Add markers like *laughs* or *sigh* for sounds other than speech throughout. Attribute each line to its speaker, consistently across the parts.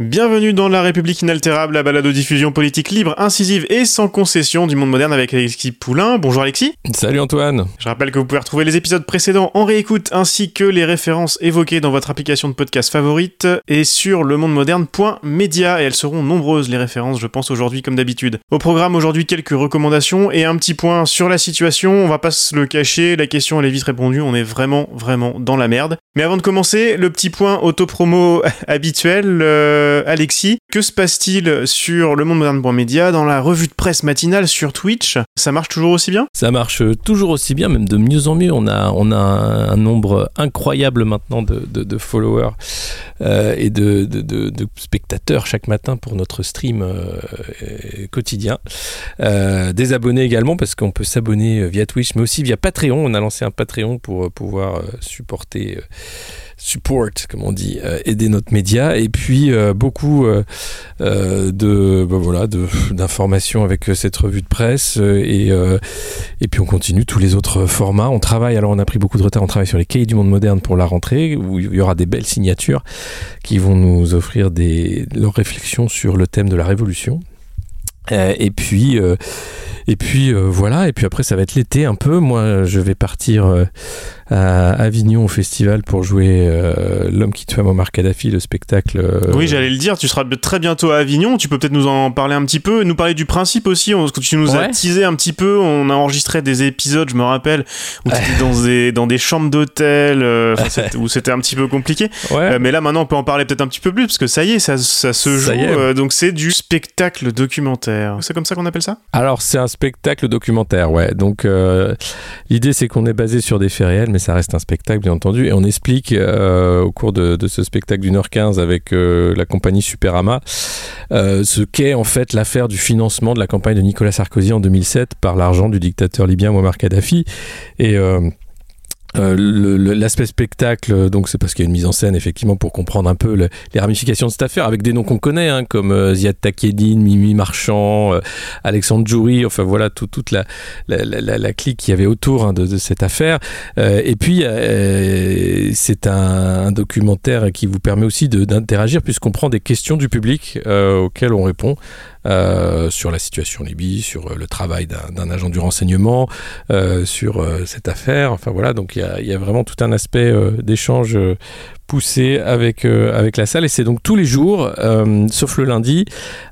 Speaker 1: Bienvenue dans La République inaltérable, la balade de diffusion politique libre, incisive et sans concession du monde moderne avec Alexis Poulain. Bonjour Alexis.
Speaker 2: Salut Antoine.
Speaker 1: Je rappelle que vous pouvez retrouver les épisodes précédents en réécoute ainsi que les références évoquées dans votre application de podcast favorite et sur le monde moderne.media et elles seront nombreuses les références je pense aujourd'hui comme d'habitude. Au programme aujourd'hui quelques recommandations et un petit point sur la situation, on va pas se le cacher, la question elle est vite répondue, on est vraiment vraiment dans la merde. Mais avant de commencer, le petit point autopromo *laughs* habituel euh, Alexis, que se passe-t-il sur le monde moderne.media dans la revue de presse matinale sur Twitch? Ça marche toujours aussi bien?
Speaker 2: Ça marche toujours aussi bien, même de mieux en mieux. On a, on a un, nombre incroyable maintenant de, followers euh, et de, spectateurs chaque matin pour notre stream euh, quotidien. Euh, des abonnés également, parce qu'on peut s'abonner via Twitch, mais aussi via Patreon. On a lancé un Patreon pour pouvoir supporter support, comme on dit, euh, aider notre média, et puis euh, beaucoup euh, de bah, voilà *laughs* d'informations avec cette revue de presse, et et puis on continue tous les autres formats. On travaille, alors on a pris beaucoup de retard, on travaille sur les cahiers du monde moderne pour la rentrée, où il y aura des belles signatures qui vont nous offrir des leurs réflexions sur le thème de la révolution. et puis et puis voilà, et puis après ça va être l'été un peu. Moi, je vais partir à Avignon au festival pour jouer euh, L'homme qui tue Muammar Kadhafi, le spectacle. Euh,
Speaker 1: oui, j'allais le dire, tu seras très bientôt à Avignon, tu peux peut-être nous en parler un petit peu, nous parler du principe aussi, on, tu nous as teasé un petit peu, on a enregistré des épisodes, je me rappelle, où *laughs* tu étais dans des, dans des chambres d'hôtel, euh, où c'était un petit peu compliqué. mais là maintenant on peut en parler peut-être un petit peu plus, parce que ça y est, ça, ça se joue, donc c'est du spectacle documentaire. C'est comme ça qu'on appelle ça?
Speaker 2: Alors c'est un spectacle documentaire, ouais. Donc l'idée c'est qu'on est basé sur des faits réels, mais ça reste un spectacle, bien entendu. Et on explique euh, au cours de, ce spectacle d'une heure quinze avec euh, la compagnie Superama euh, ce qu'est en fait l'affaire du financement de la campagne de Nicolas Sarkozy en 2007 par l'argent du dictateur libyen Muammar Kadhafi. Et euh, l'aspect spectacle, donc c'est parce qu'il y a une mise en scène effectivement pour comprendre un peu les ramifications de cette affaire avec des noms qu'on connaît hein, comme euh, Ziad Takieddine, Mimi Marchand, euh, Alexandre Djouri, enfin voilà toute la, la, clique qu'il y avait autour hein, de, de, cette affaire. et puis c'est un, un, documentaire qui vous permet aussi d'interagir puisqu'on prend des questions du public auxquelles on répond euh, sur la situation en Libye, sur euh, le travail d'un agent du renseignement, euh, sur cette affaire. Enfin voilà, donc il y y a, vraiment tout un aspect d'échange poussé avec, avec la salle. Et c'est donc tous les jours, sauf le lundi,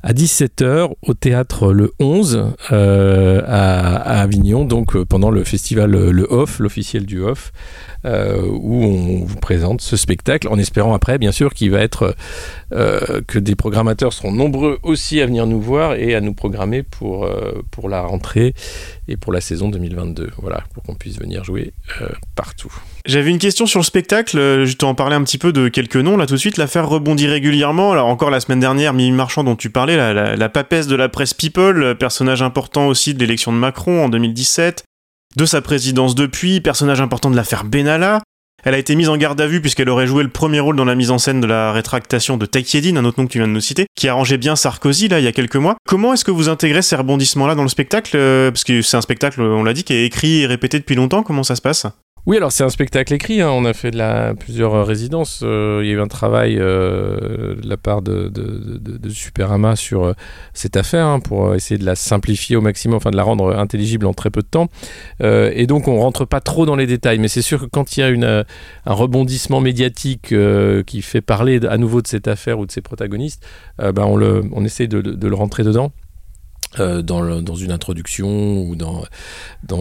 Speaker 2: à 17h au théâtre Le 11 à, à, Avignon, donc pendant le festival Le Off, l'officiel du Off. Euh, où on vous présente ce spectacle, en espérant après, bien sûr, qu'il va être euh, que des programmateurs seront nombreux aussi à venir nous voir et à nous programmer pour, euh, pour la rentrée et pour la saison 2022. Voilà, pour qu'on puisse venir jouer partout.
Speaker 1: J'avais une question sur le spectacle, je t'en parlais un peu de quelques noms là tout de suite. L'affaire rebondit régulièrement. Alors encore la semaine dernière, Mimi Marchand dont tu parlais, la, papesse de la presse People, personnage important aussi de l'élection de Macron en 2017 de sa présidence depuis, personnage important de l'affaire Benalla. Elle a été mise en garde à vue puisqu'elle aurait joué le premier rôle dans la mise en scène de la rétractation de Takieddine, un autre nom que tu viens de nous citer, qui arrangeait bien Sarkozy là il y a quelques mois. Comment est-ce que vous intégrez ces rebondissements-là dans le spectacle? Euh, Parce que c'est un spectacle, on l'a dit, qui est écrit et répété depuis longtemps. Comment ça se passe?
Speaker 2: Oui, alors c'est un spectacle écrit. Hein. On a fait de plusieurs résidences. Euh, il y a eu un travail euh, de la part de, de, Superama sur euh, cette affaire hein, pour essayer de la simplifier au maximum, enfin de la rendre intelligible en très peu de temps. et donc on rentre pas trop dans les détails, mais c'est sûr que quand il y a une, un rebondissement médiatique qui fait parler à nouveau de cette affaire ou de ses protagonistes, ben on, le, on essaie de, le rentrer dedans. Euh, dans, une introduction ou dans,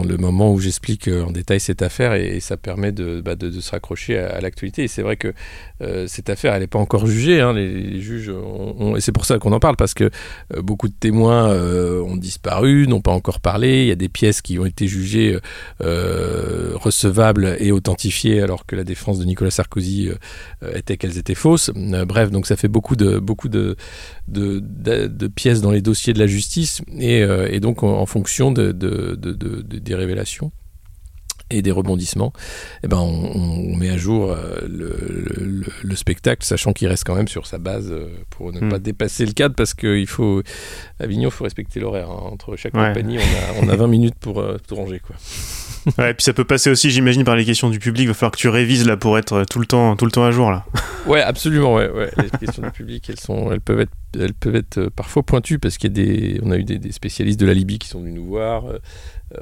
Speaker 2: le moment où j'explique euh, en détail cette affaire et, ça permet de, bah, se raccrocher à, l'actualité. Et c'est vrai que euh, cette affaire, elle n'est pas encore jugée. Hein. Les, juges, et c'est pour ça qu'on en parle, parce que beaucoup de témoins ont disparu, n'ont pas encore parlé. Il y a des pièces qui ont été jugées recevables et authentifiées, alors que la défense de Nicolas Sarkozy était qu'elles étaient fausses. bref, donc ça fait beaucoup de, beaucoup de pièces dans les dossiers de la justice euh, et, donc en, fonction de, des révélations et des rebondissements, eh ben on, met à jour euh, le, spectacle, sachant qu'il reste quand même sur sa base euh, pour ne hmm. pas dépasser le cadre, parce qu'il faut, à Avignon, il faut respecter l'horaire. Hein. Entre chaque compagnie, on a, on a 20 minutes pour tout ranger. Quoi. *laughs*
Speaker 1: ouais, et puis ça peut passer aussi, j'imagine, par les questions du public. Il va falloir que tu révises là pour être tout le temps, tout le temps à jour là. *laughs*
Speaker 2: ouais, absolument. Ouais, ouais. Les questions du public, elles sont, elles peuvent être, elles peuvent être euh, parfois pointues parce qu'il y a des, on a eu des, spécialistes de la Libye qui sont venus nous voir. Euh,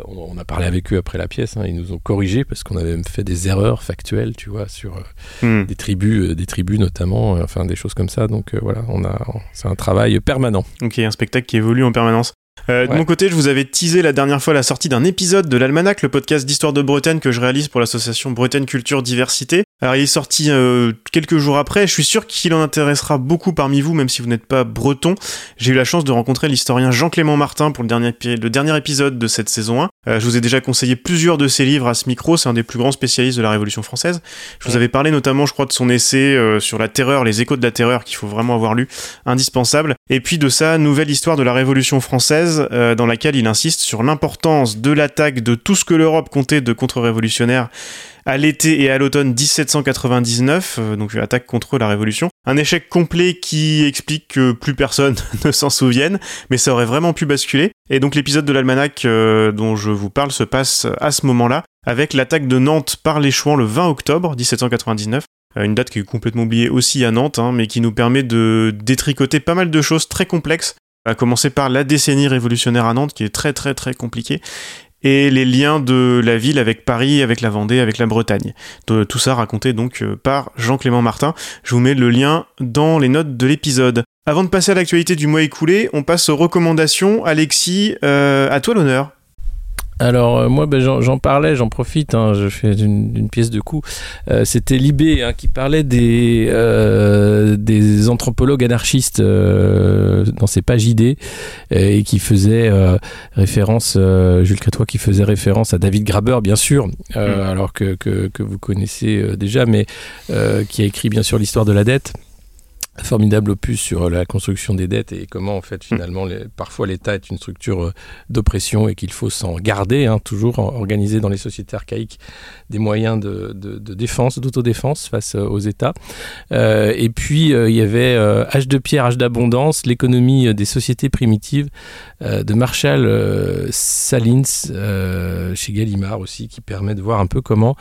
Speaker 2: on, a parlé avec eux après la pièce. Hein, ils nous ont corrigé parce qu'on avait même fait des erreurs factuelles, tu vois, sur euh, hmm. des tribus, des tribus notamment, enfin des choses comme ça. Donc voilà, on a, c'est un travail permanent.
Speaker 1: Ok, un spectacle qui évolue en permanence. Euh, de mon côté, je vous avais teasé la dernière fois la sortie d'un épisode de l'Almanach, le podcast d'histoire de Bretagne que je réalise pour l'association Bretagne Culture Diversité. Alors il est sorti euh, quelques jours après, je suis sûr qu'il en intéressera beaucoup parmi vous, même si vous n'êtes pas breton. J'ai eu la chance de rencontrer l'historien Jean-Clément Martin pour le dernier, le dernier épisode de cette saison 1. Euh, je vous ai déjà conseillé plusieurs de ses livres à ce micro, c'est un des plus grands spécialistes de la Révolution française. Je vous avais parlé notamment, je crois, de son essai sur la terreur, les échos de la terreur, qu'il faut vraiment avoir lu, indispensable. Et puis de sa nouvelle histoire de la Révolution française euh, dans laquelle il insiste sur l'importance de l'attaque de tout ce que l'Europe comptait de contre-révolutionnaires à l'été et à l'automne 1799, euh, donc attaque contre la Révolution. Un échec complet qui explique que plus personne *laughs* ne s'en souvienne, mais ça aurait vraiment pu basculer. Et donc l'épisode de l'almanach euh, dont je vous parle se passe à ce moment-là, avec l'attaque de Nantes par les Chouans le 20 octobre 1799 une date qui est complètement oubliée aussi à Nantes, hein, mais qui nous permet de détricoter pas mal de choses très complexes à commencer par la décennie révolutionnaire à Nantes, qui est très très très compliquée, et les liens de la ville avec Paris, avec la Vendée, avec la Bretagne. tout ça raconté donc euh, par Jean-Clément Martin. Je vous mets le lien dans les notes de l'épisode. Avant de passer à l'actualité du mois écoulé, on passe aux recommandations. Alexis, euh, à toi l'honneur.
Speaker 2: Alors euh, moi ben, j'en parlais, j'en profite, hein, je fais une, pièce de coup. Euh, c'était Libé hein, qui parlait des, euh, des anthropologues anarchistes dans ses pages idées et qui faisait référence, Jules Crétois qui faisait référence à David Graber bien sûr, mm. alors que, que, que, vous connaissez déjà, mais qui a écrit bien sûr l'histoire de la dette formidable opus sur la construction des dettes et comment en fait finalement les, parfois l'État est une structure euh, d'oppression et qu'il faut s'en garder, hein, toujours organiser dans les sociétés archaïques des moyens de, de, de défense, d'autodéfense face euh, aux États. Euh, et puis il y avait H de pierre, H d'abondance, l'économie des sociétés primitives de Marshall Salins chez Gallimard aussi, qui permet de voir un peu comment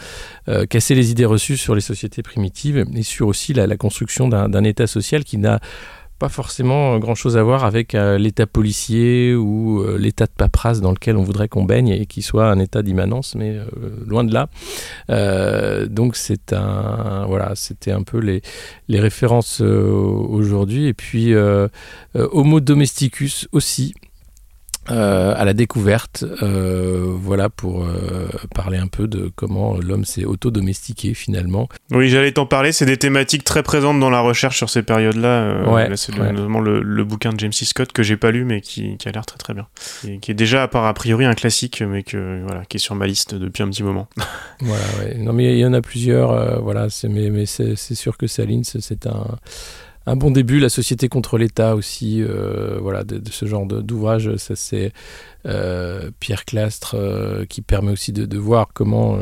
Speaker 2: casser les idées reçues sur les sociétés primitives et sur aussi la, la construction d'un État social qui n'a pas forcément grand chose à voir avec euh, l'état policier ou euh, l'état de paperasse dans lequel on voudrait qu'on baigne et qui soit un état d'immanence, mais euh, loin de là. donc c'est un voilà, c'était un peu les, les références aujourd'hui et puis Homo domesticus aussi. Euh, à la découverte, euh, voilà pour euh, parler un peu de comment l'homme s'est auto-domestiqué finalement.
Speaker 1: Oui, j'allais t'en parler, c'est des thématiques très présentes dans la recherche sur ces périodes-là.
Speaker 2: Ouais,
Speaker 1: c'est notamment le, bouquin de James C. Scott que j'ai pas lu mais qui, qui a l'air très très bien. Et qui est déjà à part a priori un classique mais que voilà, qui est sur ma liste depuis un petit moment. *laughs*
Speaker 2: voilà, ouais. Non mais il y en a plusieurs, voilà, mais, mais c'est sûr que Saline c'est un un bon début. La société contre l'État aussi, euh, voilà, de, ce genre d'ouvrage, ça c'est euh, Pierre Clastre euh, qui permet aussi de, voir comment.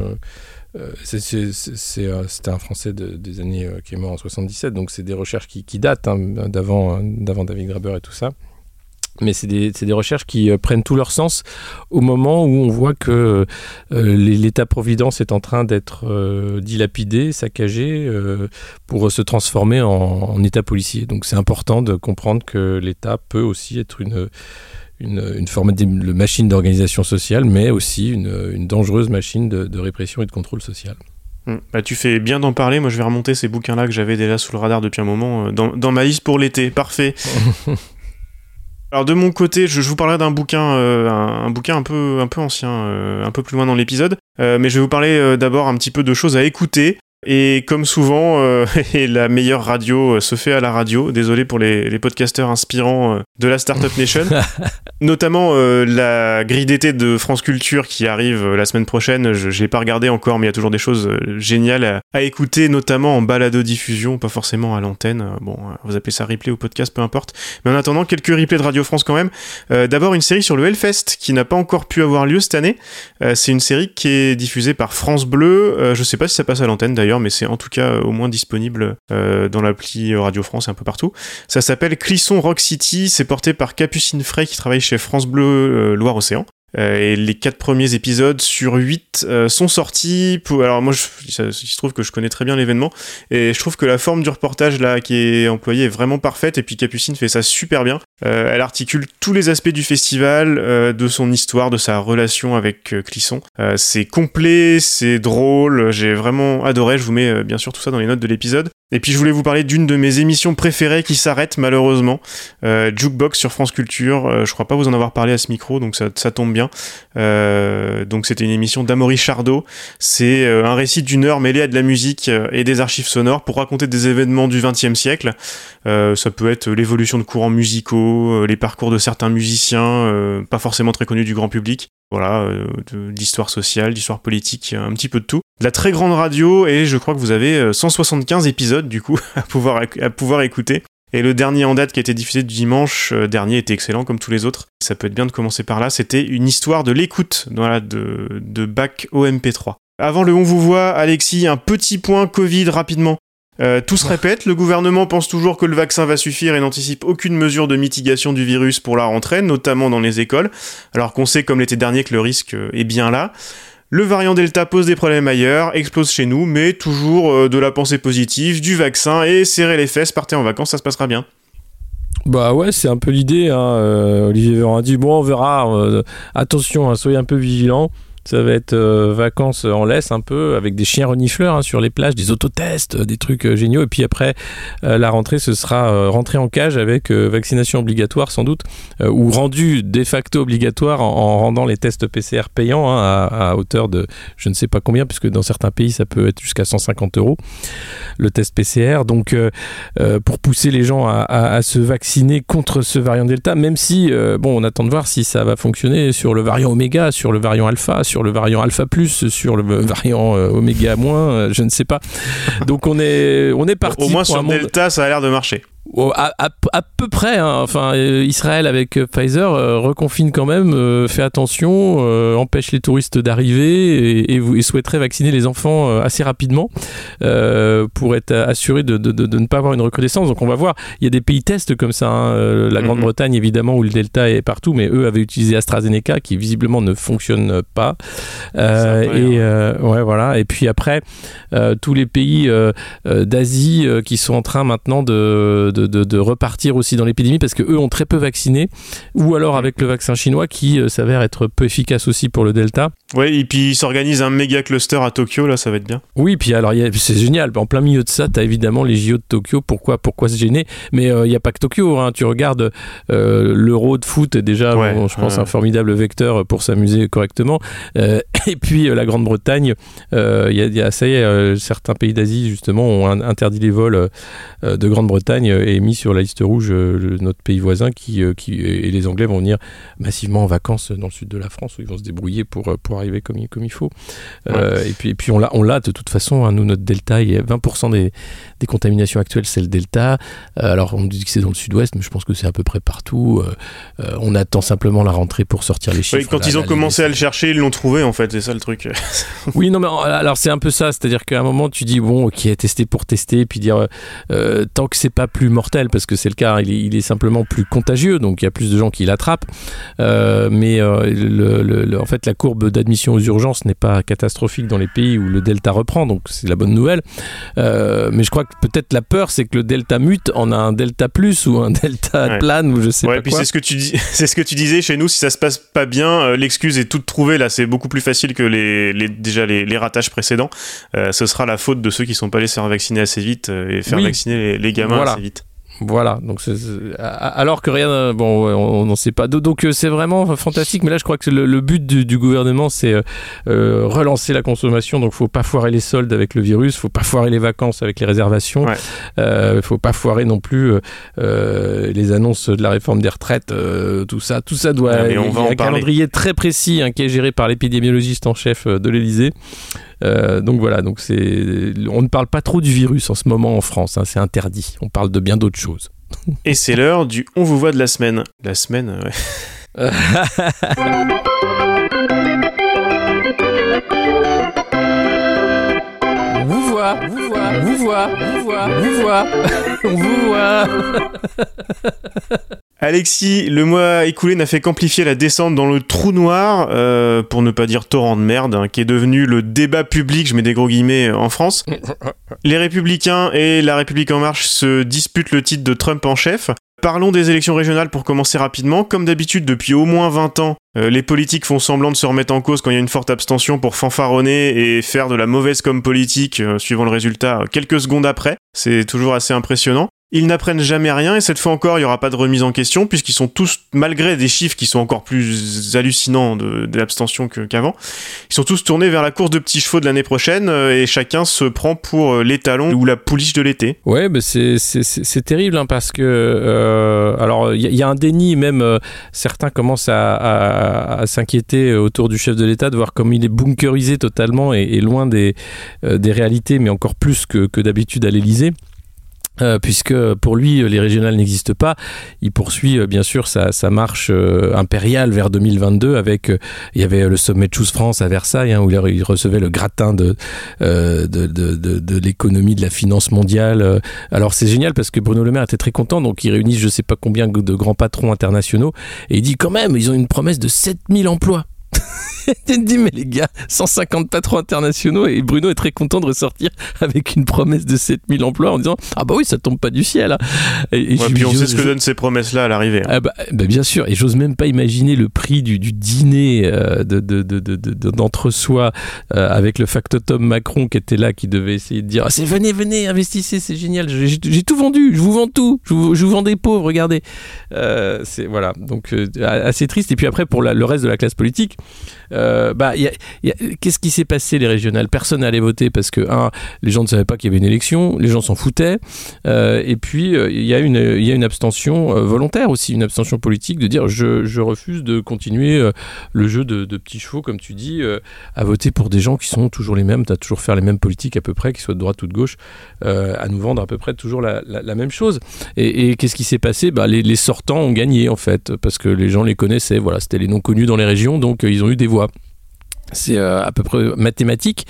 Speaker 2: C'était un Français des années qui est mort en 77, donc c'est des recherches qui, datent hein, d'avant David Graeber et tout ça mais c'est des, des, recherches qui euh, prennent tout leur sens au moment où on voit que euh, l'État-providence est en train d'être euh, dilapidé, saccagé, pour se transformer en, État policier. Donc c'est important de comprendre que l'État peut aussi être une, une, forme de machine d'organisation sociale, mais aussi une, une dangereuse machine de, de, répression et de contrôle social.
Speaker 1: Hum. Bah, tu fais bien d'en parler. Moi, je vais remonter ces bouquins-là que j'avais déjà sous le radar depuis un moment dans, dans ma liste pour l'été. Parfait. *laughs* Alors de mon côté, je, vous parlerai d'un bouquin, euh, un, bouquin un peu, un peu ancien, euh, un peu plus loin dans l'épisode. Euh, mais je vais vous parler d'abord un petit peu de choses à écouter. Et comme souvent, euh, *laughs* et la meilleure radio euh, se fait à la radio. Désolé pour les, les podcasteurs inspirants euh, de la Startup Nation. *laughs* Notamment euh, la grille d'été de France Culture qui arrive euh, la semaine prochaine. Je, je l'ai pas regardé encore, mais il y a toujours des choses géniales à, à écouter, notamment en balado-diffusion, pas forcément à l'antenne. Bon, vous appelez ça replay ou podcast, peu importe. Mais en attendant, quelques replays de Radio France quand même. Euh, D'abord, une série sur le Hellfest qui n'a pas encore pu avoir lieu cette année. Euh, c'est une série qui est diffusée par France Bleu. Euh, je sais pas si ça passe à l'antenne d'ailleurs, mais c'est en tout cas euh, au moins disponible euh, dans l'appli Radio France et un peu partout. Ça s'appelle Clisson Rock City. C'est porté par Capucine Frey qui travaille chez France Bleu euh, Loire-Océan. Et les quatre premiers épisodes sur huit euh, sont sortis. Pour... Alors moi, je... il se trouve que je connais très bien l'événement et je trouve que la forme du reportage là qui est employée est vraiment parfaite. Et puis Capucine fait ça super bien. Euh, elle articule tous les aspects du festival, euh, de son histoire, de sa relation avec euh, Clisson. C'est complet, c'est drôle. J'ai vraiment adoré. Je vous mets bien sûr tout ça dans les notes de l'épisode. Et puis je voulais vous parler d'une de mes émissions préférées qui s'arrête malheureusement, Jukebox sur France Culture. Je crois pas vous en avoir parlé à ce micro, donc ça, tombe bien. Donc c'était une émission d'Amaury Chardot. C'est un récit d'une heure mêlé à de la musique et des archives sonores pour raconter des événements du XXe siècle. Ça peut être l'évolution de courants musicaux, euh, les parcours de certains musiciens, euh, pas forcément très connus du grand public. Voilà, euh, d'histoire sociale, d'histoire politique, un petit peu de tout. De la très grande radio et je crois que vous avez euh, 175 épisodes du coup *laughs* à pouvoir, écouter. Et le dernier en date qui a été diffusé du dimanche dernier était excellent comme tous les autres. Ça peut être bien de commencer par là. C'était une histoire de l'écoute de, de bac au MP3. Avant le On vous voit, Alexis, un petit point Covid rapidement. Euh, tout se répète, le gouvernement pense toujours que le vaccin va suffire et n'anticipe aucune mesure de mitigation du virus pour la rentrée, notamment dans les écoles, alors qu'on sait comme l'été dernier que le risque euh, est bien là. Le variant Delta pose des problèmes ailleurs, explose chez nous, mais toujours euh, de la pensée positive, du vaccin et serrer les fesses, partez en vacances, ça se passera bien.
Speaker 2: Bah ouais, c'est un peu l'idée. Hein. Olivier Véran a dit bon, on verra. attention, hein, soyez un peu vigilants. Ça va être euh, vacances en laisse un peu avec des chiens renifleurs hein, sur les plages, des autotests, euh, des trucs euh, géniaux. Et puis après, la rentrée, ce sera rentrée en cage avec vaccination obligatoire sans doute, ou rendu de facto obligatoire en, en rendant les tests PCR payants hein, à, hauteur de je ne sais pas combien, puisque dans certains pays ça peut être jusqu'à 150 euros le test PCR. Donc pour pousser les gens à, se vacciner contre ce variant Delta, même si, bon, on attend de voir si ça va fonctionner sur le variant Oméga, sur le variant Alpha, sur le variant Alpha Plus, sur le variant euh, Oméga moins, euh, je ne sais pas. Donc on est, on est parti
Speaker 1: Au moins sur
Speaker 2: monde-
Speaker 1: Delta, ça a l'air de marcher.
Speaker 2: À, à- à peu près, hein. enfin euh, Israël avec euh, Pfizer euh, reconfine quand même, euh, fait attention, euh, empêche les touristes d'arriver et, et, souhaiterait vacciner les enfants assez rapidement pour être assuré de, de- de- de ne pas avoir une recrudescence. Donc on va voir, il y a des pays tests comme ça, hein. La
Speaker 1: Mhm.
Speaker 2: Grande-Bretagne évidemment où le Delta est partout, mais eux avaient utilisé AstraZeneca qui visiblement ne fonctionne pas. Et euh, ouais voilà. Et puis après tous les pays d'Asie qui sont en train maintenant de, de, de- de repartir aussi dans l'épidémie parce que eux ont très peu vacciné ou alors avec le vaccin chinois qui euh, s'avère être peu efficace aussi pour le Delta.
Speaker 1: Ouais, et puis ils s'organisent un méga cluster à Tokyo, là, ça va être bien.
Speaker 2: Oui, puis alors c'est génial. En plein milieu de ça, tu as évidemment les JO de Tokyo. Pourquoi, pourquoi se gêner? Mais euh, il n'y a pas que Tokyo. hein. Tu regardes euh, l'Euro de foot est déjà,
Speaker 1: Ouais,
Speaker 2: bon, je pense,
Speaker 1: ouais.
Speaker 2: un formidable vecteur pour s'amuser correctement. Euh, *laughs* et puis euh, la Grande-Bretagne, euh, il y a- il y a, ça y est, euh, certains pays d'Asie justement ont un- interdit les vols euh, de Grande-Bretagne et mis sur la liste rouge euh, le- notre pays voisin qui, euh, qui et les Anglais vont venir massivement en vacances dans le sud de la France où ils vont se débrouiller pour, euh, pour arriver comme il, comme il faut. Euh, et puis, et puis on l'a, on l'a de toute façon. hein, nous, notre delta, il y a 20% des, des contaminations actuelles, c'est le delta. Euh, alors, on dit que c'est dans le sud-ouest, mais je pense que c'est à peu près partout. Euh, on attend simplement la rentrée pour sortir les chiffres.
Speaker 1: Ouais, quand
Speaker 2: Là,
Speaker 1: ils ont
Speaker 2: là,
Speaker 1: commencé
Speaker 2: les-
Speaker 1: à le chercher, ils l'ont trouvé, en fait, c'est ça le truc. *laughs*
Speaker 2: oui, non, mais alors c'est un peu ça, c'est-à-dire qu'à un moment tu dis bon, ok, tester pour tester, puis dire euh, tant que c'est pas plus mortel, parce que c'est le cas, il est, il est simplement plus contagieux, donc il y a plus de gens qui l'attrapent. Euh, mais euh, le- le- le- en fait, la courbe d'admission aux urgences n'est pas catastrophique dans les pays où le delta reprend, donc c'est la bonne nouvelle. Euh, mais je crois que peut-être la peur, c'est que le delta mute en a un delta plus ou un delta
Speaker 1: Ouais.
Speaker 2: plane ou je sais
Speaker 1: ouais,
Speaker 2: pas
Speaker 1: puis
Speaker 2: quoi.
Speaker 1: c'est ce que tu dis, *laughs* c'est ce que tu disais chez nous. Si ça se passe pas bien, euh, l'excuse est toute trouvée. Là, c'est beaucoup plus facile que les, les- déjà les, les ratages précédents. Euh, ce sera la faute de ceux qui sont pas allés se faire vacciner assez vite et faire
Speaker 2: Oui.
Speaker 1: vacciner les, les gamins
Speaker 2: Voilà.
Speaker 1: assez vite.
Speaker 2: Voilà, donc c'est- alors que rien, euh, bon, ouais, on n'en sait pas. Do- Donc euh, c'est vraiment fantastique, mais là je crois que le, le but du, du gouvernement c'est euh, relancer la consommation, donc faut pas foirer les soldes avec le virus, faut pas foirer les vacances avec les réservations,
Speaker 1: Ouais.
Speaker 2: euh, faut pas foirer non plus euh, les annonces de la réforme des retraites, tout ça, tout ça doit.
Speaker 1: Ah, mais on
Speaker 2: il y
Speaker 1: va
Speaker 2: a un
Speaker 1: parler.
Speaker 2: calendrier très précis hein, qui est géré par l'épidémiologiste en chef de l'Élysée. Euh, donc voilà, donc c'est, on ne parle pas trop du virus en ce moment en France, hein, c'est interdit. On parle de bien d'autres choses. *laughs*
Speaker 1: Et c'est l'heure du On vous voit de la semaine. La semaine, ouais.
Speaker 2: On vous voit, vous voit, vous voit, vous voit, vous voit, on vous voit.
Speaker 1: Alexis, le mois écoulé n'a fait qu'amplifier la descente dans le trou noir, euh, pour ne pas dire torrent de merde, hein, qui est devenu le débat public, je mets des gros guillemets, en France. *laughs* Les Républicains et la République En Marche se disputent le titre de Trump en chef. Parlons des élections régionales pour commencer rapidement. Comme d'habitude, depuis au moins 20 ans, euh, les politiques font semblant de se remettre en cause quand il y a une forte abstention pour fanfaronner et faire de la mauvaise com politique, euh, suivant le résultat, euh, quelques secondes après. C'est toujours assez impressionnant. Ils n'apprennent jamais rien et cette fois encore, il n'y aura pas de remise en question puisqu'ils sont tous, malgré des chiffres qui sont encore plus hallucinants de, l'abstention qu'avant, ils sont tous tournés vers la course de petits chevaux de l'année prochaine euh, et chacun se prend pour euh, l'étalon ou la pouliche de l'été.
Speaker 2: Ouais, bah c'est, terrible hein, parce que euh, alors il y, a- un déni même certains commencent à, s'inquiéter autour du chef de l'État de voir comme il est bunkerisé totalement et, loin des, des réalités, mais encore plus que, que d'habitude à l'Élysée. Euh, puisque pour lui les régionales n'existent pas, il poursuit euh, bien sûr sa, marche euh, impériale vers 2022 avec il y avait le sommet Choose France à Versailles hein, où il, recevait le gratin de de, de, l'économie de la finance mondiale. Alors c'est génial parce que Bruno Le Maire était très content, donc il réunit je sais pas combien de grands patrons internationaux et il dit quand même ils ont une promesse de 7000 emplois. Tu te dis mais les gars, 150 patrons internationaux et Bruno est très content de ressortir avec une promesse de 7000 emplois en disant ah bah oui ça tombe pas du ciel. hein. Et, et
Speaker 1: Ouais, puis on sait ce que donnent ces promesses-là à l'arrivée. hein.
Speaker 2: ah bah, bah bien sûr, et j'ose même pas imaginer le prix du, du dîner euh, de, de, de, de- de- d'entre-soi euh, avec le factotum Macron qui était là, qui devait essayer de dire ah, c'est venez, venez, investissez, c'est génial, j'ai, tout vendu, je vous vends tout, je vous, je vous vends des pauvres, regardez. Euh, c'est voilà, donc assez triste. Et puis après pour la- le reste de la classe politique, euh, bah qu'est-ce qui s'est passé les régionales? Personne n'allait voter parce que un, les gens ne savaient pas qu'il y avait une élection, les gens s'en foutaient. Euh, et puis, euh, il y, a une- y a une abstention volontaire aussi, une abstention politique de dire je, refuse de continuer le jeu de, petits chevaux, comme tu dis, à voter pour des gens qui sont toujours les mêmes, tu as toujours faire les mêmes politiques à peu près, qu'ils soient de droite ou de gauche, à nous vendre à peu près toujours la, même chose. Et, et qu'est-ce qui s'est passé? Bah, les, les sortants ont gagné en fait, parce que les gens les connaissaient, voilà, c'était les non connus dans les régions, donc ils ont eu des voix. C'est euh, à peu près mathématique,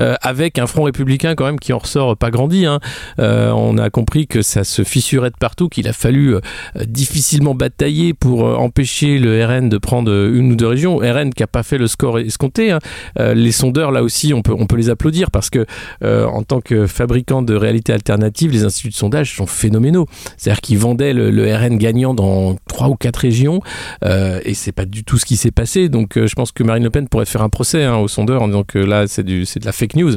Speaker 2: euh, avec un front républicain quand même qui en ressort pas grandi. hein. Euh, on a compris que ça se fissurait de partout, qu'il a fallu difficilement batailler pour empêcher le RN de prendre une ou deux régions. RN qui a pas fait le score escompté. hein. Les sondeurs là aussi, on peut on peut les applaudir parce que en tant que fabricant de réalité alternative, les instituts de sondage sont phénoménaux. C'est-à-dire qu'ils vendaient le, le RN gagnant dans trois ou quatre régions et c'est pas du tout ce qui s'est passé. Donc je pense que Marine Le Pen pourrait faire un procès hein, aux sondeurs en disant que là c'est de la fake news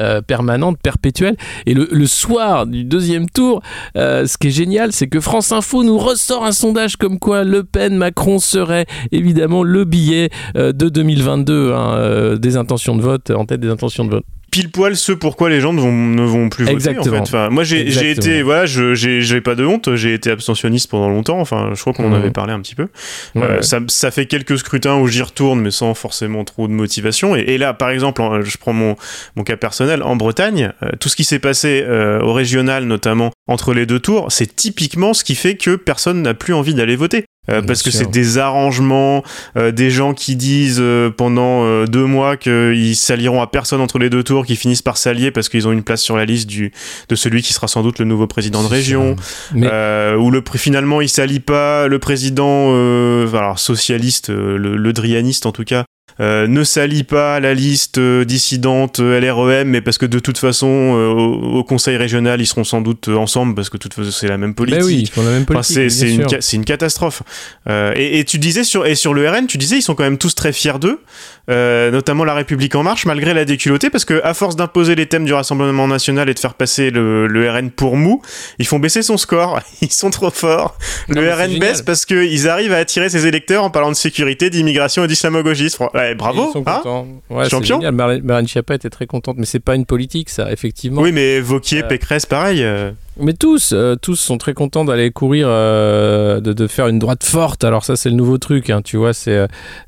Speaker 2: euh, permanente, perpétuelle. Et le, soir du deuxième tour, euh, ce qui est génial, c'est que France Info nous ressort un sondage comme quoi Le Pen, Macron serait évidemment le billet euh, de 2022 hein, des intentions de vote en tête des intentions de vote.
Speaker 1: Pile poil ce pourquoi les gens ne vont, ne vont plus voter
Speaker 2: Exactement.
Speaker 1: en fait. Enfin, moi j'ai été voilà, je j'ai j'ai pas de honte, j'ai été abstentionniste pendant longtemps, enfin je crois qu'on en
Speaker 2: Mhm.
Speaker 1: avait parlé un petit peu.
Speaker 2: Ouais,
Speaker 1: Euh,
Speaker 2: ouais.
Speaker 1: ça, ça fait quelques scrutins où j'y retourne mais sans forcément trop de motivation et, et là par exemple, je prends mon mon cas personnel en Bretagne, euh, tout ce qui s'est passé euh, au régional notamment entre les deux tours, c'est typiquement ce qui fait que personne n'a plus envie d'aller voter. Euh, parce que c'est des arrangements, euh, des gens qui disent euh, pendant euh, deux mois qu'ils s'allieront à personne entre les deux tours, qui finissent par s'allier parce qu'ils ont une place sur la liste du, de celui qui sera sans doute le nouveau président de région.
Speaker 2: Mais-
Speaker 1: euh, où le, finalement il s'allie pas, le président euh, alors socialiste, euh, le, le drianiste en tout cas, euh, ne s'allie pas la liste euh, dissidente euh, LREM, mais parce que de toute façon, euh, au, au conseil régional, ils seront sans doute ensemble, parce que de toute façon, c'est la même politique.
Speaker 2: Ben oui, ils font la même
Speaker 1: Enfin,
Speaker 2: politique.
Speaker 1: c'est une, une catastrophe. Euh, et, et tu disais sur et sur le RN, tu disais ils sont quand même tous très fiers d'eux. Euh, notamment La République en marche, malgré la déculottée, parce que à force d'imposer les thèmes du Rassemblement national et de faire passer le, le RN pour mou, ils font baisser son score. *laughs* Ils sont trop forts.
Speaker 2: Non,
Speaker 1: le RN baisse parce qu'ils arrivent à attirer ses électeurs en parlant de sécurité, d'immigration et d'islamo-gauchisme. Ouais, bravo.
Speaker 2: Ils sont
Speaker 1: hein.
Speaker 2: Ouais,
Speaker 1: Champion.
Speaker 2: Marlène, Marlène Schiappa était très contente, mais c'est pas une politique, ça, effectivement.
Speaker 1: oui, mais Vauquier,
Speaker 2: Euh,
Speaker 1: Pécresse, pareil. euh.
Speaker 2: Mais tous, euh, tous sont très contents d'aller courir, de, de faire une droite forte. Alors ça, c'est le nouveau truc, hein, tu vois, c'est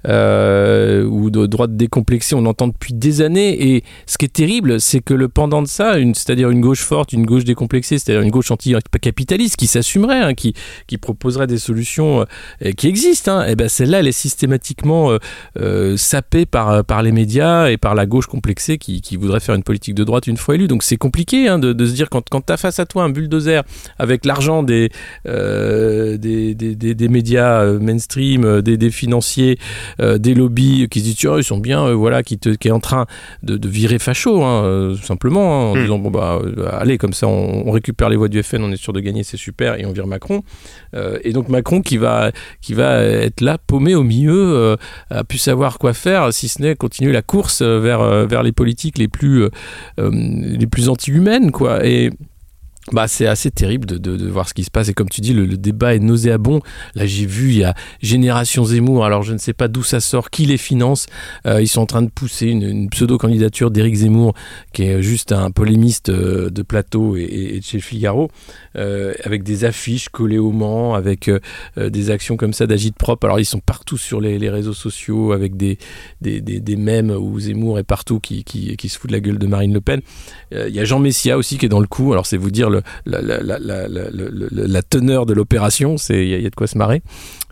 Speaker 2: ou de droite décomplexée. On entend depuis des années. Et ce qui est terrible, c'est que le pendant de ça, c'est-à-dire une gauche forte, une gauche décomplexée, c'est-à-dire une gauche anti-capitaliste qui s'assumerait, hein, qui, qui proposerait des solutions euh, qui existent. Hein, et ben celle-là, elle est systématiquement euh, euh, sapée par par les médias et par la gauche complexée qui, qui voudrait faire une politique de droite une fois élue. Donc c'est compliqué hein, de, se dire quand quand t'as face à toi un bulldozer avec l'argent des, euh, des, des, des- des médias euh, mainstream, euh, des, des financiers, euh, des lobbies qui se disent Ils sont bien, euh, voilà, qui, te, qui est en train de, de virer facho, hein, euh, tout simplement, hein, en
Speaker 1: Hmm.
Speaker 2: disant bon bah euh, allez comme ça on, on récupère les voix du FN, on est sûr de gagner, c'est super, et on vire Macron. Et donc Macron qui va qui va être là paumé au milieu, a pu savoir quoi faire, si ce n'est continuer la course vers vers les politiques les plus les plus anti-humaines quoi. Et bah, c'est assez terrible de, de, voir ce qui se passe. Et comme tu dis, le, le débat est nauséabond. Là, j'ai vu, il y a Génération Zemmour. Alors, je ne sais pas d'où ça sort, qui les finance. Euh, ils sont en train de pousser une, pseudo-candidature d'Éric Zemmour, qui est juste un polémiste euh, de plateau et, de chez Figaro, euh, avec des affiches collées au Mans, avec des actions comme ça d'agite propre. Alors, ils sont partout sur les, les réseaux sociaux, avec des, des, des, des mèmes où Zemmour est partout, qui, qui, qui se fout de la gueule de Marine Le Pen. Il y a Jean Messia aussi qui est dans le coup. Alors, c'est vous dire la, teneur de l'opération. Il y, a- de quoi se marrer.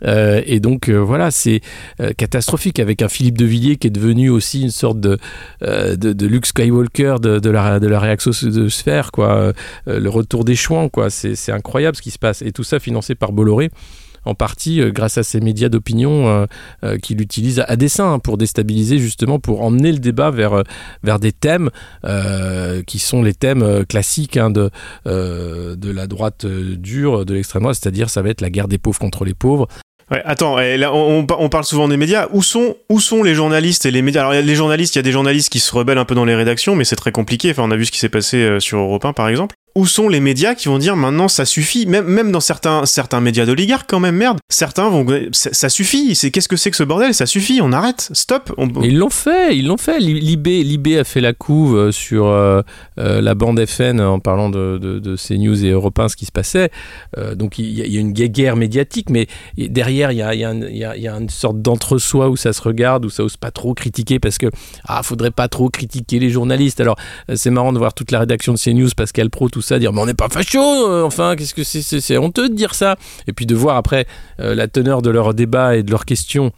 Speaker 2: Euh, et donc, euh, voilà, c'est euh, catastrophique avec un Philippe de Villiers qui est devenu aussi une sorte de, de, Luke Skywalker de, de la, de la réaction de sphère, quoi. Le retour des chouans, quoi. C'est incroyable ce qui se passe. Et tout ça financé par Bolloré en partie euh, grâce à ces médias d'opinion euh, euh, qu'il utilise à, dessein pour déstabiliser justement, pour emmener le débat vers, vers des thèmes qui sont les thèmes classiques hein, de, de la droite dure, de l'extrême droite, c'est-à-dire ça va être la guerre des pauvres contre les pauvres.
Speaker 1: Ouais, attends, on, on par- on parle souvent des médias. Où sont, où sont les journalistes et les médias? Alors, les journalistes, il y a des journalistes qui se rebellent un peu dans les rédactions, mais c'est très compliqué. Enfin, on a vu ce qui s'est passé sur Europe 1, par exemple. Où sont les médias qui vont dire maintenant ça suffit même, même dans certains, certains médias d'oligarques, quand même, merde. Certains vont. Ça, ça suffit. C'est Qu'est-ce que c'est que ce bordel? Ça suffit, on arrête. Stop.
Speaker 2: Ils l'ont fait, ils l'ont fait. Li- Libé, Libé a fait la couve euh, sur euh, euh, la bande FN en parlant de, de, de CNews et Europe 1, ce qui se passait. Donc il y, a- une guerre médiatique, mais derrière il y a, y a y y a une sorte d'entre-soi où ça se regarde, où ça ose pas trop critiquer parce que ah faudrait pas trop critiquer les journalistes. Alors c'est marrant de voir toute la rédaction de CNews, Pascal Pro, tout ça, dire mais on n'est pas facho, euh, enfin qu'est-ce que c'est, c'est, honteux de dire ça. Et puis de voir après euh, la teneur de leurs débats et de leurs questions.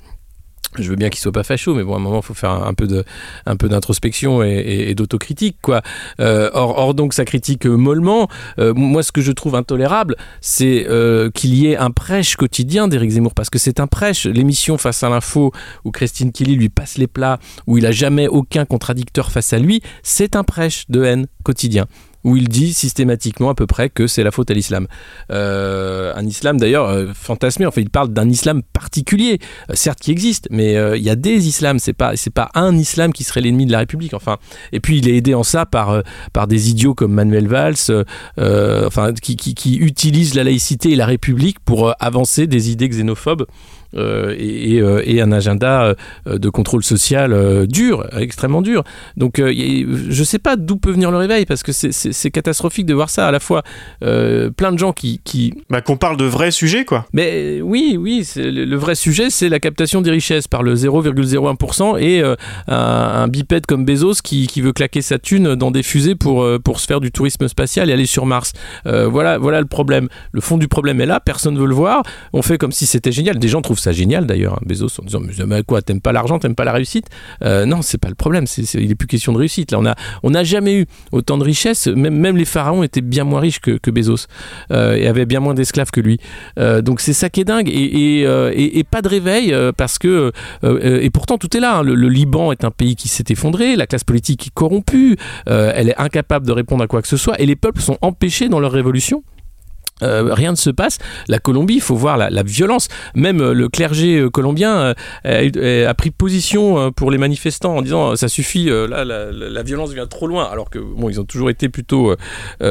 Speaker 2: Je veux bien qu'ils soient pas fachos, mais bon, à un moment, il faut faire un, peu de, un peu d'introspection et, d'autocritique, quoi. Euh, or, donc, ça critique mollement. Moi, ce que je trouve intolérable, c'est qu'il y ait un prêche quotidien d'Éric Zemmour, parce que c'est un prêche. L'émission Face à l'info, où Christine Kelly lui passe les plats, où il a jamais aucun contradicteur face à lui, c'est un prêche de haine quotidien où il dit systématiquement à peu près que c'est la faute à l'islam. Euh, un islam d'ailleurs euh, fantasmé, enfin il parle d'un islam particulier, euh, certes qui existe, mais il y a des islams, c'est pas, pas un islam qui serait l'ennemi de la République, enfin. Et puis il est aidé en ça par, des idiots comme Manuel Valls, enfin, qui, qui, qui utilisent la laïcité et la République pour avancer des idées xénophobes. Euh, et, et, euh, et un agenda euh, de contrôle social dur, extrêmement dur. Donc je sais pas d'où peut venir le réveil parce que c'est- catastrophique de voir ça à la fois plein de gens qui, qui...
Speaker 1: Bah, qu'on parle de vrais sujets, quoi.
Speaker 2: mais oui oui le, vrai sujet c'est la captation des richesses par le 0,01% et euh, un, un bipède comme Bezos qui, qui veut claquer sa thune dans des fusées pour, pour se faire du tourisme spatial et aller sur Mars. Euh, voilà, voilà le problème. Le fond du problème est là, personne veut le voir. On fait comme si c'était génial. Des gens trouvent ça génial d'ailleurs, hein, Bezos, en disant mais, quoi, t'aimes pas l'argent, t'aimes pas la réussite? Euh, Non, c'est pas le problème. Il est plus question de réussite. Là, on on n'a jamais eu autant de richesses. Même, même les pharaons étaient bien moins riches que, Bezos euh, et avaient bien moins d'esclaves que lui. Euh, donc c'est ça qui est dingue et, et, pas de réveil parce que et pourtant tout est là. hein. Le, le Liban est un pays qui s'est effondré, la classe politique est corrompue, elle est incapable de répondre à quoi que ce soit et les peuples sont empêchés dans leur révolution euh, rien ne se passe. La Colombie, il faut voir la, violence. Même euh, le clergé euh, colombien a, pris position pour les manifestants en disant ça suffit, là la, violence vient trop loin. Alors que bon, ils ont toujours été plutôt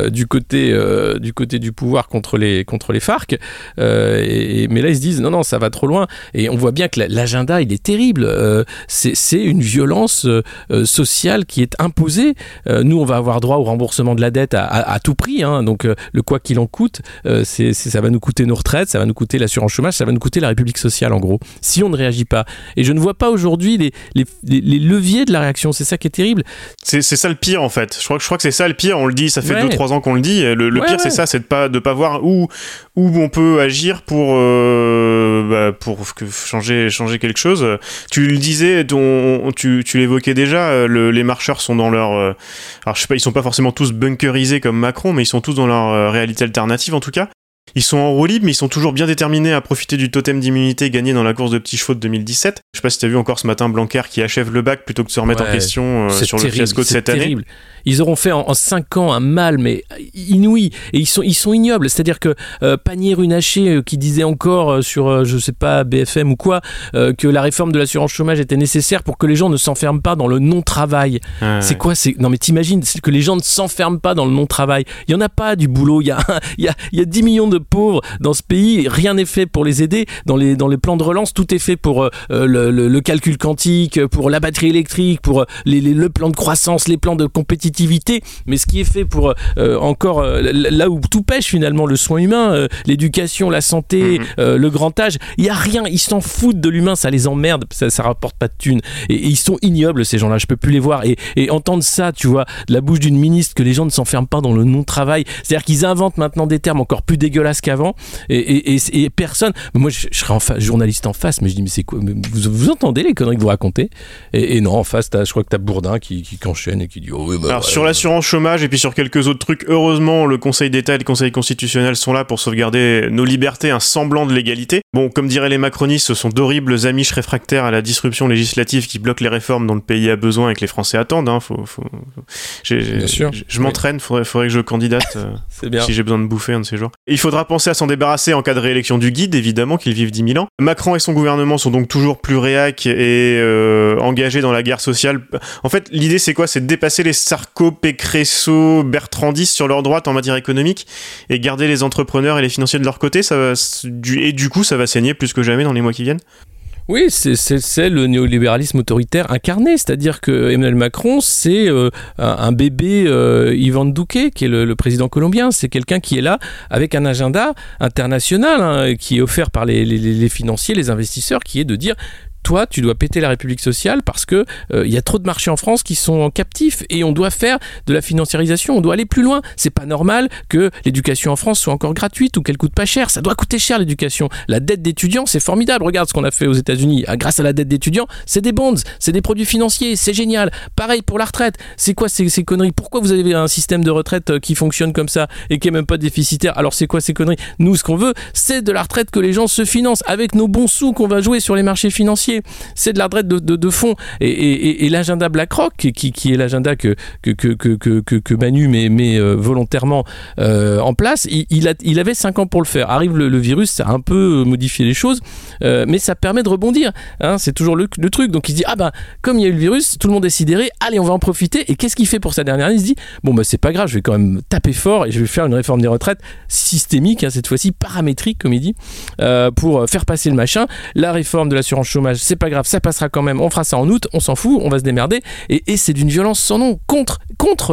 Speaker 2: du côté du côté du pouvoir contre les contre les FARC. Mais là ils se disent non non ça va trop loin. Et on voit bien que l'agenda il est terrible. C'est une violence sociale qui est imposée. nous on va avoir droit au remboursement de la dette à, tout prix. Hein. donc le quoi qu'il en coûte. Euh, c'est, ça va nous coûter nos retraites, ça va nous coûter l'assurance chômage, ça va nous coûter la République sociale en gros, si on ne réagit pas. Et je ne vois pas aujourd'hui les, les, leviers de la réaction, c'est ça qui est terrible.
Speaker 1: C'est, ça le pire en fait. Je crois, je crois que c'est ça le pire, on le dit, ça fait 2-3 ans qu'on le dit. Le, pire c'est ça, c'est de pas, de pas voir où, où on peut agir pour, euh, bah, pour changer, changer quelque chose. Tu le disais, ton, tu, tu l'évoquais déjà, euh, les marcheurs sont dans leur... alors je sais pas, ils sont pas forcément tous bunkerisés comme Macron, mais ils sont tous dans leur réalité alternative en tout cas. Ils sont en roue libre, mais ils sont toujours bien déterminés à profiter du totem d'immunité gagné dans la course de petits chevaux de 2017. Je sais pas si t'as vu encore ce matin Blanquer qui achève le bac plutôt que de se remettre en question euh, sur le fiasco de cette année.
Speaker 2: Ils auront fait en, 5 ans un mal, mais inouï. Et ils sont, ils sont ignobles. C'est-à-dire que euh, Panier-Runacher, euh, qui disait encore euh, sur, je sais pas, BFM ou quoi, que la réforme de l'assurance chômage était nécessaire pour que les gens ne s'enferment pas dans le non-travail. c'est quoi c'est... Non, mais t'imagines que les gens ne s'enferment pas dans le non-travail. Il y en a pas du boulot. Il y a, il y a, il y a 10 millions de pauvres dans ce pays. Rien n'est fait pour les aider. Dans les, dans les plans de relance, tout est fait pour le, le, calcul quantique, pour la batterie électrique, pour les, le plan de croissance, les plans de compétitivité mais ce qui est fait pour euh, encore euh, là où tout pêche finalement, le soin humain, euh, l'éducation, la santé, mhm. le grand âge, il y a rien, ils s'en foutent de l'humain, ça les emmerde, ça, ça rapporte pas de thunes et, ils sont ignobles ces gens-là, je peux plus les voir et, entendre ça, tu vois, de la bouche d'une ministre que les gens ne s'enferment pas dans le non-travail, c'est-à-dire qu'ils inventent maintenant des termes encore plus dégueulasses qu'avant et, personne, moi je, serais en face, journaliste en face, mais je dis mais c'est quoi, vous, vous entendez les conneries que vous racontez? Et, non en face, je crois que t'as Bourdin qui, qui enchaîne et qui dit oh oui bah,
Speaker 1: sur l'assurance chômage et puis sur quelques autres trucs, heureusement, le Conseil d'État et le Conseil constitutionnel sont là pour sauvegarder nos libertés, un semblant de légalité. Bon, comme diraient les macronistes, ce sont d'horribles amiches réfractaires à la disruption législative qui bloquent les réformes dont le pays a besoin et que les Français attendent. Hein. Faut, faut... Bien sûr. Je m'entraîne, faudrait, faudrait que je candidate *laughs* euh, bien. si j'ai besoin de bouffer un de ces jours. il penser à s'en débarrasser en cas de réélection du guide, évidemment, qu'il vive 10 000 ans. Macron et son gouvernement sont donc toujours plus réac et euh, engagés dans la guerre sociale. En fait, l'idée c'est quoi? C'est de dépasser les sarcos Pécresso, Bertrandis sur leur droite en matière économique et garder les entrepreneurs et les financiers de leur côté, ça va, et du coup ça va saigner plus que jamais dans les mois qui viennent?
Speaker 2: Oui, c'est le néolibéralisme autoritaire incarné, c'est-à-dire que Emmanuel Macron, c'est euh, un bébé euh, Ivan Duque, qui est le, président colombien, c'est quelqu'un qui est là avec un agenda international hein, qui est offert par les, les, financiers, les investisseurs, qui est de dire toi, tu dois péter la République sociale parce que il euh, y a trop de marchés en France qui sont captifs et on doit faire de la financiarisation, on doit aller plus loin. C'est pas normal que l'éducation en France soit encore gratuite ou qu'elle coûte pas cher. Ça doit coûter cher l'éducation. La dette d'étudiants, c'est formidable. Regarde ce qu'on a fait aux États-Unis. Ah, grâce à la dette d'étudiants, c'est des bonds, c'est des produits financiers, c'est génial. Pareil pour la retraite. C'est quoi ces, ces, conneries? Pourquoi vous avez un système de retraite euh, qui fonctionne comme ça et qui est même pas déficitaire? Alors c'est quoi ces conneries? Nous, ce qu'on veut, c'est de la retraite que les gens se financent avec nos bons sous qu'on va jouer sur les marchés financiers c'est de la de, fond. Et, l'agenda BlackRock, qui, est l'agenda que que, que, que, que, Manu met, euh, volontairement euh, en place, il, a, il avait 5 ans pour le faire. Arrive le, virus, ça a un peu modifié les choses, euh, mais ça permet de rebondir. Hein, c'est toujours le, truc. Donc il se dit, ah ben, comme il y a eu le virus, tout le monde est sidéré, allez, on va en profiter. Et qu'est-ce qu'il fait pour sa dernière année? Il se dit, bon, bah, c'est pas grave, je vais quand même taper fort et je vais faire une réforme des retraites systémique, hein, cette fois-ci paramétrique, comme il dit, pour faire passer le machin. La réforme de l'assurance chômage, c'est pas grave, ça passera quand même, on fera ça en août, on s'en fout, on va se démerder. Et, c'est d'une violence sans nom contre,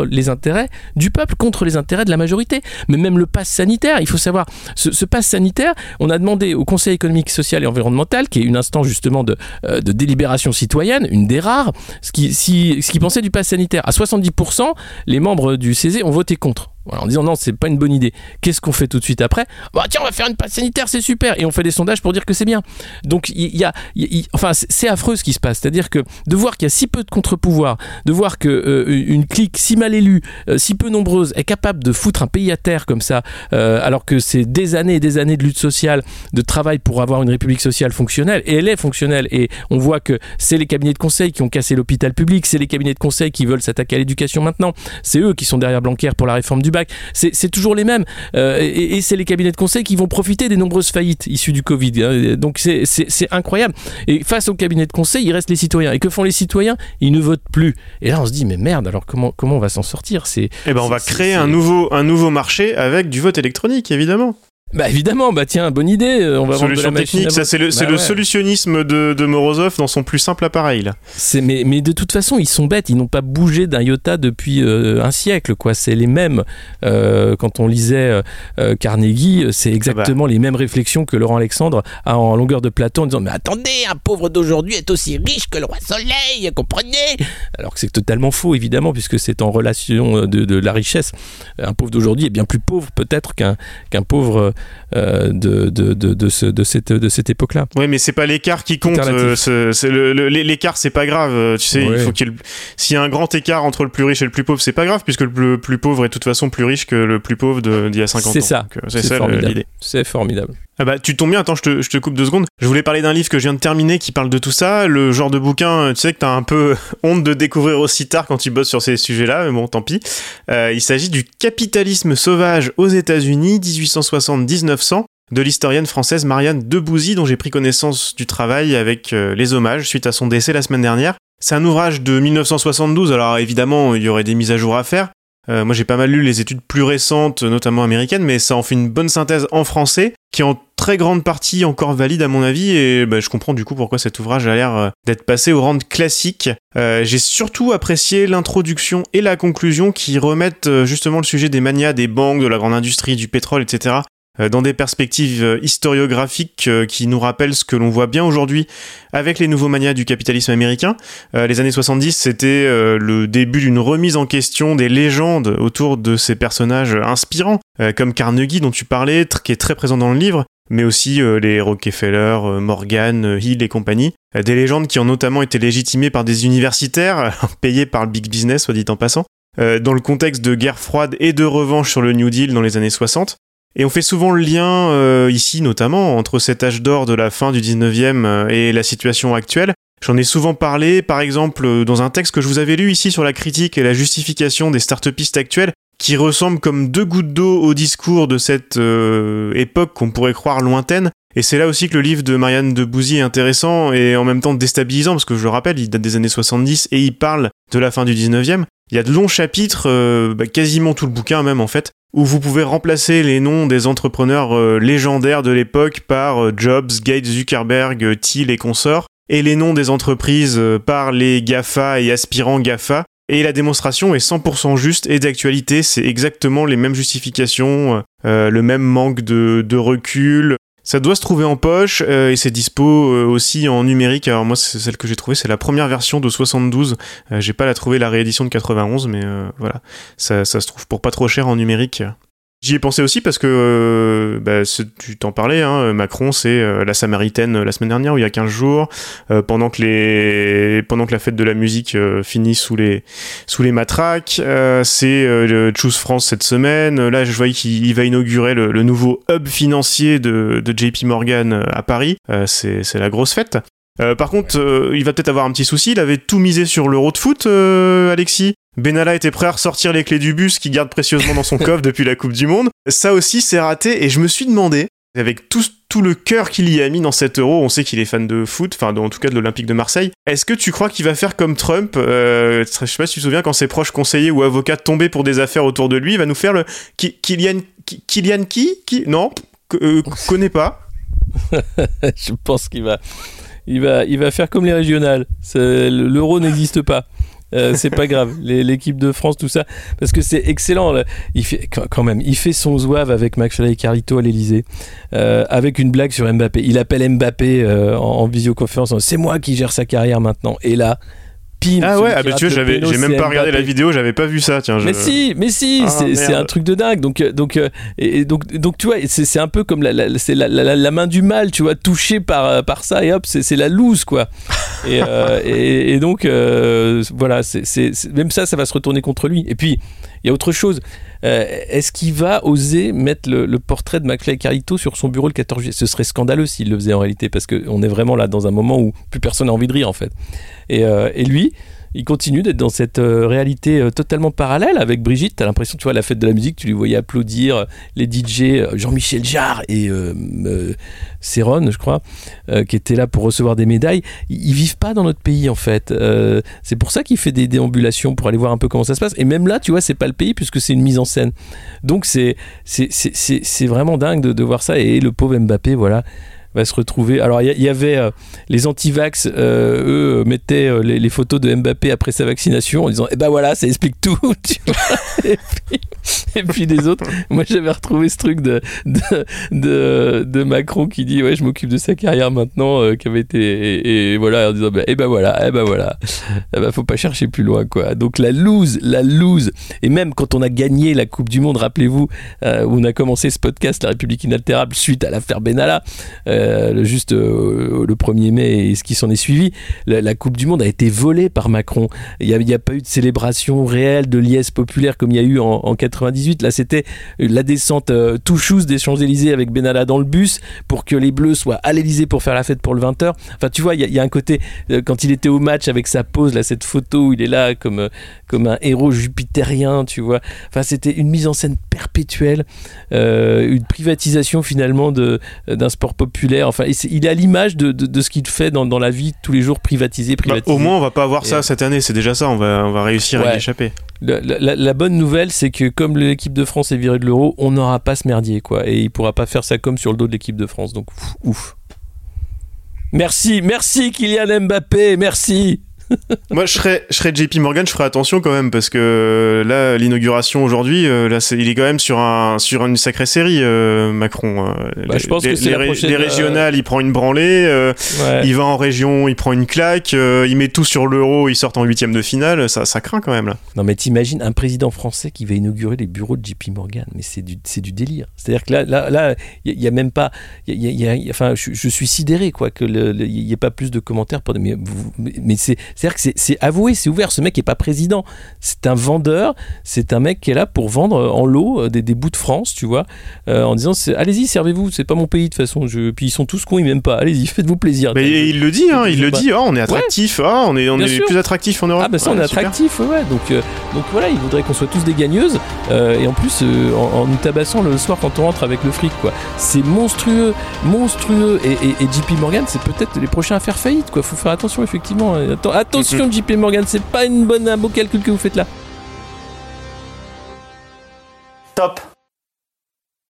Speaker 2: les intérêts du peuple, contre les intérêts de la majorité. Mais même le pass sanitaire, il faut savoir, ce, pass sanitaire, on a demandé au Conseil économique, social et environnemental, qui est une instance justement de, euh, délibération citoyenne, une des rares, ce qui pensait du pass sanitaire. À 70%, les membres du CESE ont voté contre en disant non, c'est pas une bonne idée. Qu'est-ce qu'on fait tout de suite après? Bah tiens, on va faire une passe sanitaire, c'est super. Et on fait des sondages pour dire que c'est bien. Donc il y, a, enfin c'est affreux ce qui se passe. C'est-à-dire que de voir qu'il y a si peu de contre-pouvoirs, de voir que euh, clique si mal élue, euh, si peu nombreuse, est capable de foutre un pays à terre comme ça, euh, alors que c'est des années et des années de lutte sociale, de travail pour avoir une république sociale fonctionnelle, et elle est fonctionnelle. Et on voit que c'est les cabinets de conseil qui ont cassé l'hôpital public, c'est les cabinets de conseil qui veulent s'attaquer à l'éducation maintenant, c'est eux qui sont derrière Blanquer pour la réforme du du bac. C'est toujours les mêmes. Euh, et, et c'est les cabinets de conseil qui vont profiter des nombreuses faillites issues du Covid. hein. Donc c'est- incroyable. Et face au cabinet de conseil, il reste les citoyens. Et que font les citoyens? Ils ne votent plus. Et là, on se dit, mais merde, alors comment, comment on va s'en sortir?
Speaker 1: Eh ben, on va créer
Speaker 2: c'est-
Speaker 1: un nouveau, un nouveau marché avec du vote électronique, évidemment.
Speaker 2: Bah évidemment, bah tiens, bonne idée. euh, On va vendre de la
Speaker 1: Solution technique, ça c'est le,
Speaker 2: Bah
Speaker 1: le
Speaker 2: ouais.
Speaker 1: solutionnisme de, de Morozov dans son plus simple appareil. Là.
Speaker 2: Mais, mais de toute façon, ils sont bêtes. Ils n'ont pas bougé d'un iota depuis euh, un siècle. quoi. C'est les mêmes. Euh, quand on lisait euh, Carnegie, c'est exactement les mêmes réflexions que Laurent Alexandre a en longueur de plateau en disant Mais attendez, un pauvre d'aujourd'hui est aussi riche que le roi Soleil, comprenez? Alors que c'est totalement faux, évidemment, puisque c'est en relation de, de la richesse. Un pauvre d'aujourd'hui est bien plus pauvre, peut-être, qu'un qu'un pauvre de, de, de, de, ce- de cette, de cette époque-là.
Speaker 1: Ouais, mais c'est pas l'écart qui compte. Euh, c'est- l'écart, c'est pas grave. euh, Tu sais,
Speaker 2: Ouais.
Speaker 1: il faut qu'il s'il y a un grand écart entre le plus riche et le plus pauvre, c'est pas grave, puisque le plus, pauvre est de toute façon plus riche que le plus pauvre d'il y a 50 ans.
Speaker 2: C'est ça.
Speaker 1: Euh, l'idée.
Speaker 2: C'est formidable.
Speaker 1: Ah bah, tu tombes bien, attends, je te, coupe deux secondes. Je voulais parler d'un livre que je viens de terminer qui parle de tout ça. Le genre de bouquin, tu sais que t'as un peu *laughs* honte de découvrir aussi tard quand tu bosses sur ces sujets-là, mais bon, tant pis. Euh, il s'agit du capitalisme sauvage aux États-Unis, 1860-1900, de l'historienne française Marianne Debouzy, dont j'ai pris connaissance du travail avec euh, les hommages suite à son décès la semaine dernière. C'est un ouvrage de 1972, alors évidemment, il y aurait des mises à jour à faire. Euh, moi, j'ai pas mal lu les études plus récentes, notamment américaines, mais ça en fait une bonne synthèse en français, qui en très grande partie encore valide à mon avis, et bah, je comprends du coup pourquoi cet ouvrage a l'air euh, d'être passé au rang de classique. Euh, j'ai surtout apprécié l'introduction et la conclusion qui remettent euh, justement le sujet des manias des banques, de la grande industrie, du pétrole, etc. dans des perspectives historiographiques qui nous rappellent ce que l'on voit bien aujourd'hui avec les nouveaux manias du capitalisme américain. Les années 70, c'était le début d'une remise en question des légendes autour de ces personnages inspirants, comme Carnegie dont tu parlais, qui est très présent dans le livre, mais aussi euh, les Rockefeller, euh, Morgan, euh, Hill et compagnie. Des légendes qui ont notamment été légitimées par des universitaires, *laughs* payés par le big business, soit dit en passant, dans le contexte de guerre froide et de revanche sur le New Deal dans les années 60. Et on fait souvent le lien, euh, ici notamment, entre cet âge d'or de la fin du 19e euh, et la situation actuelle. J'en ai souvent parlé, par exemple, dans un texte que je vous avais lu ici sur la critique et la justification des start-upistes actuels, qui ressemble comme deux gouttes d'eau au discours de cette euh, époque qu'on pourrait croire lointaine. Et c'est là aussi que le livre de Marianne de Bouzy est intéressant et en même temps déstabilisant, parce que je le rappelle, il date des années 70 et il parle de la fin du 19e. Il y a de longs chapitres, euh, bah, quasiment tout le bouquin même en fait, où vous pouvez remplacer les noms des entrepreneurs euh, légendaires de l'époque par euh, Jobs, Gates, Zuckerberg, Thiel et consorts, et les noms des entreprises par les GAFA et aspirants GAFA. Et la démonstration est 100% juste et d'actualité, c'est exactement les mêmes justifications, euh, le même manque de, recul. Ça doit se trouver en poche euh, et c'est dispo euh, aussi en numérique. Alors moi, c'est celle que j'ai trouvée, c'est la première version de 72. Euh, j'ai pas la trouvé la réédition de 91, mais voilà, ça se trouve pour pas trop cher en numérique. J'y ai pensé aussi parce que euh, bah, tu t'en parlais, hein, Macron, c'est euh, la Samaritaine euh, la semaine dernière, ou il y a 15 jours, euh, pendant que les pendant que la fête de la musique finit sous les sous les matraques. C'est le Choose France cette semaine. Là, je voyais qu'il il va inaugurer le, le nouveau hub financier de, de JP Morgan à Paris. C'est c'est la grosse fête. Euh, par contre, euh, il va peut-être avoir un petit souci. Il avait tout misé sur l'euro de foot, euh, Alexis? Benalla était prêt à ressortir les clés du bus qu'il garde précieusement dans son *laughs* coffre depuis la Coupe du Monde. Ça aussi, c'est raté. Et je me suis demandé, avec tout, tout le cœur qu'il y a mis dans cet euro, on sait qu'il est fan de foot, enfin en tout cas de l'Olympique de Marseille. Est-ce que tu crois qu'il va faire comme Trump euh, Je sais pas si tu te souviens quand ses proches conseillers ou avocats tombaient pour des affaires autour de lui, il va nous faire le Kylian Kylian qui qui Non, euh, connais pas. *laughs*
Speaker 2: je pense qu'il va, il va, il va faire comme les régionales. L'euro n'existe pas. Euh, c'est pas grave, l'équipe de France, tout ça, parce que c'est excellent. Il fait quand même, il fait son zouave avec McFly et Carlito à l'Elysée, avec une blague sur Mbappé. Il appelle Mbappé euh, en visioconférence. C'est moi qui gère sa carrière maintenant. Et là, pim.
Speaker 1: Ah ouais, ah bah tu vois, j'avais, j'ai même pas regardé la vidéo, j'avais pas vu ça. Tiens, je...
Speaker 2: Mais si, mais si,
Speaker 1: Ah,
Speaker 2: c'est, un truc de dingue. Donc, euh, donc, euh, et, donc, donc, tu vois, c'est, c'est un peu comme la, la- c'est la, la- la main du mal, tu vois, touché par, euh, par ça et hop, c'est, c'est la loose, quoi. *laughs* Et, euh, et, et donc, euh, voilà, c'est- même ça, ça va se retourner contre lui. Et puis, il y a autre chose. Euh, est-ce qu'il va oser mettre le, portrait de McFly et Carlito sur son bureau le 14 juillet? Ce serait scandaleux s'il le faisait en réalité, parce qu'on est vraiment là dans un moment où plus personne n'a envie de rire, en fait. Et, euh, et lui, il continue d'être dans cette euh, réalité euh, totalement parallèle avec Brigitte. T'as l'impression, tu vois, la fête de la musique, tu lui voyais applaudir euh, les DJ Jean-Michel Jarre et Céron, je crois, qui étaient là pour recevoir des médailles. Ils, vivent pas dans notre pays, en fait. c'est pour ça qu'il fait des déambulations pour aller voir un peu comment ça se passe. Et même là, tu vois, c'est pas le pays puisque c'est une mise en scène. Donc c'est c'est vraiment dingue de, de voir ça. Et le pauvre Mbappé, voilà va se retrouver. Alors, il y, avait euh, les anti-vax, euh, eux, mettaient euh, les, photos de Mbappé après sa vaccination en disant Eh ben voilà, ça explique tout. *laughs* et, puis, et, puis, des autres. Moi, j'avais retrouvé ce truc de, de, Macron qui dit Ouais, je m'occupe de sa carrière maintenant, qui avait été. Et, voilà, en disant bah, Eh ben voilà, eh ben voilà. Eh ben, faut pas chercher plus loin, quoi. Donc, la loose, la loose. Et même quand on a gagné la Coupe du Monde, rappelez-vous, où on a commencé ce podcast, La République inaltérable, suite à l'affaire Benalla. Juste euh, le 1er mai et ce qui s'en est suivi, la, Coupe du Monde a été volée par Macron. Il n'y a, pas eu de célébration réelle de liesse populaire comme il y a eu en, 98. Là, c'était la descente euh, des Champs-Élysées avec Benalla dans le bus pour que les Bleus soient à l'Élysée pour faire la fête pour le 20h. Enfin, tu vois, il y, a un côté, quand il était au match avec sa pose, là, cette photo où il est là comme, comme un héros jupitérien, tu vois. Enfin, c'était une mise en scène perpétuelle, une privatisation finalement d'un sport populaire Enfin, il est à l'image de, ce qu'il fait dans, la vie tous les jours, privatisé,
Speaker 1: bah, privatisé. au moins, on va pas avoir ça cette année. C'est déjà ça. On va, on va réussir à y échapper.
Speaker 2: La, bonne nouvelle, c'est que comme l'équipe de France est virée de l'euro, on n'aura pas ce merdier, quoi. Et il pourra pas faire ça comme sur le dos de l'équipe de France. Donc, ouf. Merci, merci Kylian Mbappé, merci. *laughs*
Speaker 1: Moi, je serais, je serais JP Morgan, je ferais attention quand même parce que euh, là, l'inauguration aujourd'hui, euh, là, il est quand même sur un sur une sacrée série, euh, Macron.
Speaker 2: Bah, je pense
Speaker 1: les,
Speaker 2: que
Speaker 1: les, les régionales, il prend une branlée, il va en région, il prend une claque, il met tout sur l'euro, il sort en huitième de finale, ça, ça craint quand même là.
Speaker 2: Non, mais t'imagines un président français qui va inaugurer les bureaux de JP Morgan, mais c'est du c'est du délire. C'est-à-dire que là, là, là, il y, a même pas, il y, a, enfin, je, suis sidéré quoi que il y ait pas plus de commentaires pour mais, mais c'est c'est-à-dire que c'est avoué, c'est ouvert. Ce mec n'est pas président. C'est un vendeur. C'est un mec qui est là pour vendre euh, en lot euh, des, bouts de France, tu vois, euh, en disant allez-y, servez-vous. C'est pas mon pays de toute façon. Je... Puis ils sont tous cons, ils m'aiment pas. Allez-y, *laughs* faites-vous plaisir.
Speaker 1: Mais il le dit, hein, il le dit. Oh, on est attractif. Ah, on est, on est plus attractif en Europe.
Speaker 2: Ah, bah ça, on est attractif, ouais. Donc, donc voilà, il voudrait qu'on soit tous des gagneuses. et en plus, en, nous tabassant le soir quand on rentre avec le fric, quoi. C'est monstrueux, monstrueux. Et, et, JP Morgan, c'est peut-être les prochains à faire faillite, quoi. Faut faire attention, effectivement. Attention, *laughs* JP Morgan, c'est pas une bonne, un beau calcul que vous faites là.
Speaker 3: Top